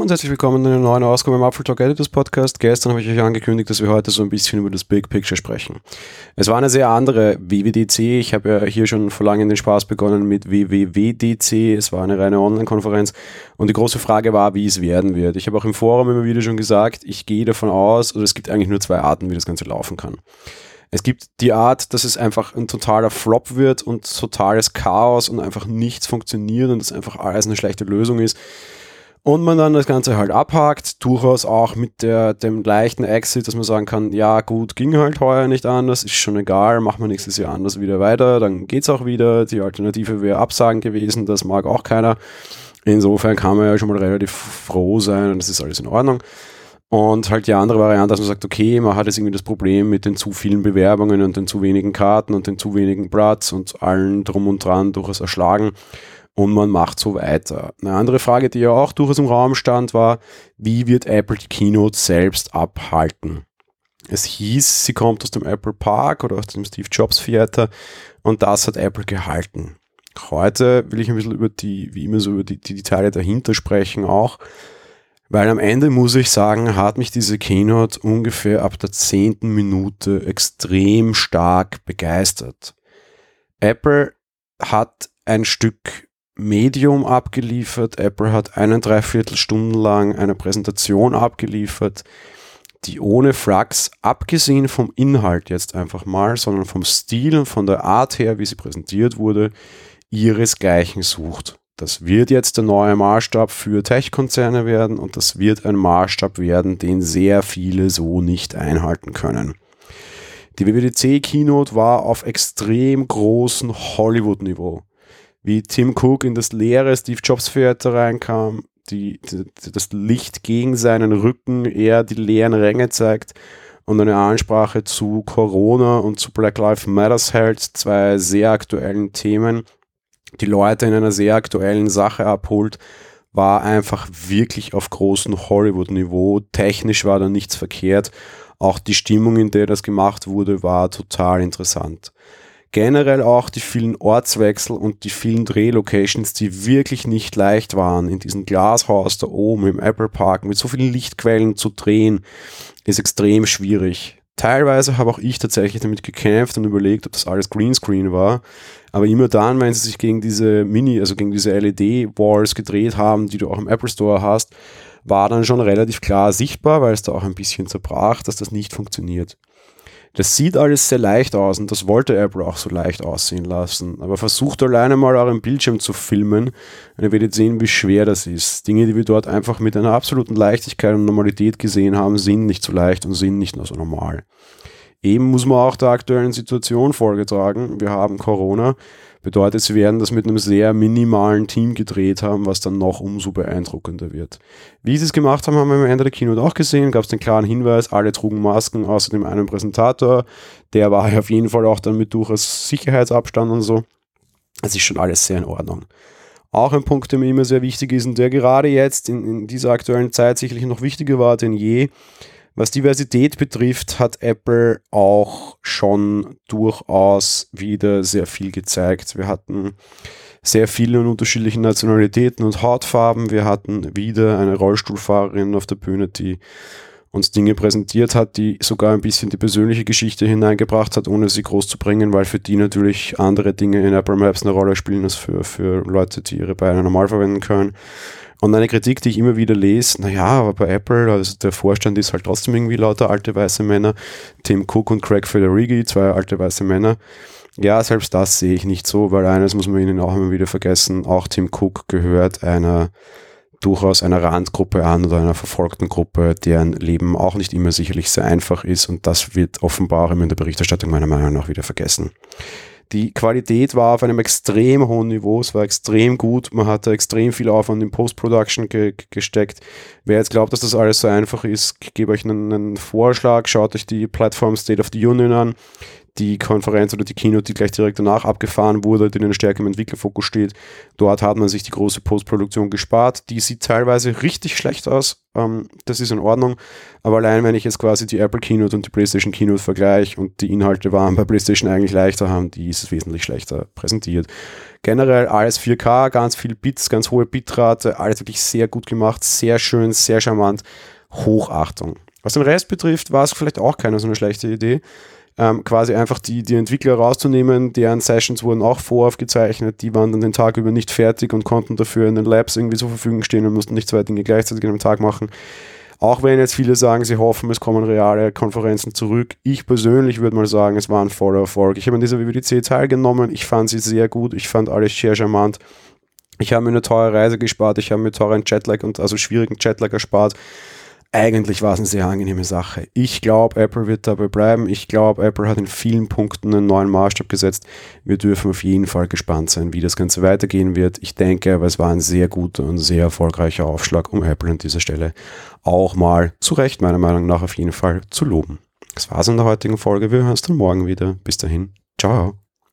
Und herzlich willkommen in einer neuen Ausgabe im Apfel Talk Editors Podcast. Gestern habe ich euch angekündigt, dass wir heute so ein bisschen über das Big Picture sprechen. Es war eine sehr andere WWDC. Ich habe ja hier schon vor langem den Spaß begonnen mit WWWDC. Es war eine reine Online-Konferenz und die große Frage war, wie es werden wird. Ich habe auch im Forum immer wieder schon gesagt, ich gehe davon aus, oder es gibt eigentlich nur zwei Arten, wie das Ganze laufen kann. Es gibt die Art, dass es einfach ein totaler Flop wird und totales Chaos und einfach nichts funktioniert und es einfach alles eine schlechte Lösung ist und man dann das Ganze halt abhakt, durchaus auch mit der, dem leichten Exit, dass man sagen kann, ja gut, ging halt heuer nicht anders, ist schon egal, machen wir nächstes Jahr anders wieder weiter, dann geht's auch wieder, die Alternative wäre Absagen gewesen, das mag auch keiner. Insofern kann man ja schon mal relativ froh sein und das ist alles in Ordnung. Und halt die andere Variante, dass man sagt, okay, man hat jetzt irgendwie das Problem mit den zu vielen Bewerbungen und den zu wenigen Karten und den zu wenigen Platz und allen drum und dran durchaus erschlagen und man macht so weiter. Eine andere Frage, die ja auch durchaus im Raum stand, war, wie wird Apple die Keynote selbst abhalten? Es hieß, sie kommt aus dem Apple Park oder aus dem Steve Jobs Theater und das hat Apple gehalten. Heute will ich ein bisschen über die, wie immer so über die, die Details dahinter sprechen auch, weil am Ende muss ich sagen, hat mich diese Keynote ungefähr ab der zehnten Minute extrem stark begeistert. Apple hat ein Stück Medium abgeliefert. Apple hat einen Dreiviertelstunden lang eine Präsentation abgeliefert, die ohne Frax, abgesehen vom Inhalt jetzt einfach mal, sondern vom Stil und von der Art her, wie sie präsentiert wurde, ihresgleichen sucht. Das wird jetzt der neue Maßstab für Tech-Konzerne werden und das wird ein Maßstab werden, den sehr viele so nicht einhalten können. Die WWDC Keynote war auf extrem großem Hollywood-Niveau wie Tim Cook in das leere Steve Jobs Theater reinkam, die, die, das Licht gegen seinen Rücken eher die leeren Ränge zeigt und eine Ansprache zu Corona und zu Black Lives Matters hält, zwei sehr aktuellen Themen, die Leute in einer sehr aktuellen Sache abholt, war einfach wirklich auf großem Hollywood-Niveau. Technisch war da nichts verkehrt. Auch die Stimmung, in der das gemacht wurde, war total interessant generell auch die vielen Ortswechsel und die vielen Drehlocations, die wirklich nicht leicht waren, in diesem Glashaus da oben im Apple Park mit so vielen Lichtquellen zu drehen, ist extrem schwierig. Teilweise habe auch ich tatsächlich damit gekämpft und überlegt, ob das alles Greenscreen war. Aber immer dann, wenn sie sich gegen diese Mini, also gegen diese LED-Walls gedreht haben, die du auch im Apple Store hast, war dann schon relativ klar sichtbar, weil es da auch ein bisschen zerbrach, dass das nicht funktioniert. Das sieht alles sehr leicht aus und das wollte Apple auch so leicht aussehen lassen. Aber versucht alleine mal euren Bildschirm zu filmen und ihr werdet sehen, wie schwer das ist. Dinge, die wir dort einfach mit einer absoluten Leichtigkeit und Normalität gesehen haben, sind nicht so leicht und sind nicht nur so normal. Eben muss man auch der aktuellen Situation Folge tragen. Wir haben Corona. Bedeutet, sie werden das mit einem sehr minimalen Team gedreht haben, was dann noch umso beeindruckender wird. Wie sie es gemacht haben, haben wir am Ende der Keynote auch gesehen. Gab es den klaren Hinweis, alle trugen Masken, außer dem einen Präsentator. Der war ja auf jeden Fall auch dann mit durchaus Sicherheitsabstand und so. Es ist schon alles sehr in Ordnung. Auch ein Punkt, der mir immer sehr wichtig ist und der gerade jetzt in, in dieser aktuellen Zeit sicherlich noch wichtiger war denn je, was Diversität betrifft, hat Apple auch schon durchaus wieder sehr viel gezeigt. Wir hatten sehr viele und unterschiedliche Nationalitäten und Hautfarben. Wir hatten wieder eine Rollstuhlfahrerin auf der Bühne, die uns Dinge präsentiert hat, die sogar ein bisschen die persönliche Geschichte hineingebracht hat, ohne sie groß zu bringen, weil für die natürlich andere Dinge in Apple Maps eine Rolle spielen als für, für Leute, die ihre Beine normal verwenden können. Und eine Kritik, die ich immer wieder lese, naja, aber bei Apple, also der Vorstand ist halt trotzdem irgendwie lauter alte weiße Männer. Tim Cook und Craig Federighi, zwei alte weiße Männer. Ja, selbst das sehe ich nicht so, weil eines muss man ihnen auch immer wieder vergessen, auch Tim Cook gehört einer durchaus einer Randgruppe an oder einer verfolgten Gruppe, deren Leben auch nicht immer sicherlich sehr einfach ist und das wird offenbar auch immer in der Berichterstattung meiner Meinung nach wieder vergessen. Die Qualität war auf einem extrem hohen Niveau, es war extrem gut, man hatte extrem viel Aufwand in Post-Production ge gesteckt. Wer jetzt glaubt, dass das alles so einfach ist, gebe euch einen, einen, Vorschlag, schaut euch die Plattform State of the Union an. Die Konferenz oder die Keynote, die gleich direkt danach abgefahren wurde, die einer stärker im Entwicklerfokus steht. Dort hat man sich die große Postproduktion gespart. Die sieht teilweise richtig schlecht aus. Ähm, das ist in Ordnung. Aber allein, wenn ich jetzt quasi die Apple Keynote und die PlayStation Keynote vergleiche und die Inhalte waren bei PlayStation eigentlich leichter, haben die ist es wesentlich schlechter präsentiert. Generell alles 4K, ganz viel Bits, ganz hohe Bitrate, alles wirklich sehr gut gemacht, sehr schön, sehr charmant. Hochachtung. Was den Rest betrifft, war es vielleicht auch keine so eine schlechte Idee ähm, quasi einfach die, die Entwickler rauszunehmen, deren Sessions wurden auch voraufgezeichnet, die waren dann den Tag über nicht fertig und konnten dafür in den Labs irgendwie zur Verfügung stehen und mussten nicht zwei Dinge gleichzeitig an einem Tag machen. Auch wenn jetzt viele sagen, sie hoffen, es kommen reale Konferenzen zurück. Ich persönlich würde mal sagen, es war ein voller Erfolg. Ich habe an dieser WWDC teilgenommen. Ich fand sie sehr gut. Ich fand alles sehr charmant. Ich habe mir eine teure Reise gespart. Ich habe mir teuren Jetlag und also schwierigen Jetlag erspart eigentlich war es eine sehr angenehme Sache. Ich glaube, Apple wird dabei bleiben. Ich glaube, Apple hat in vielen Punkten einen neuen Maßstab gesetzt. Wir dürfen auf jeden Fall gespannt sein, wie das Ganze weitergehen wird. Ich denke aber, es war ein sehr guter und sehr erfolgreicher Aufschlag, um Apple an dieser Stelle auch mal zu Recht, meiner Meinung nach, auf jeden Fall zu loben. Das war's in der heutigen Folge. Wir hören uns dann morgen wieder. Bis dahin. Ciao.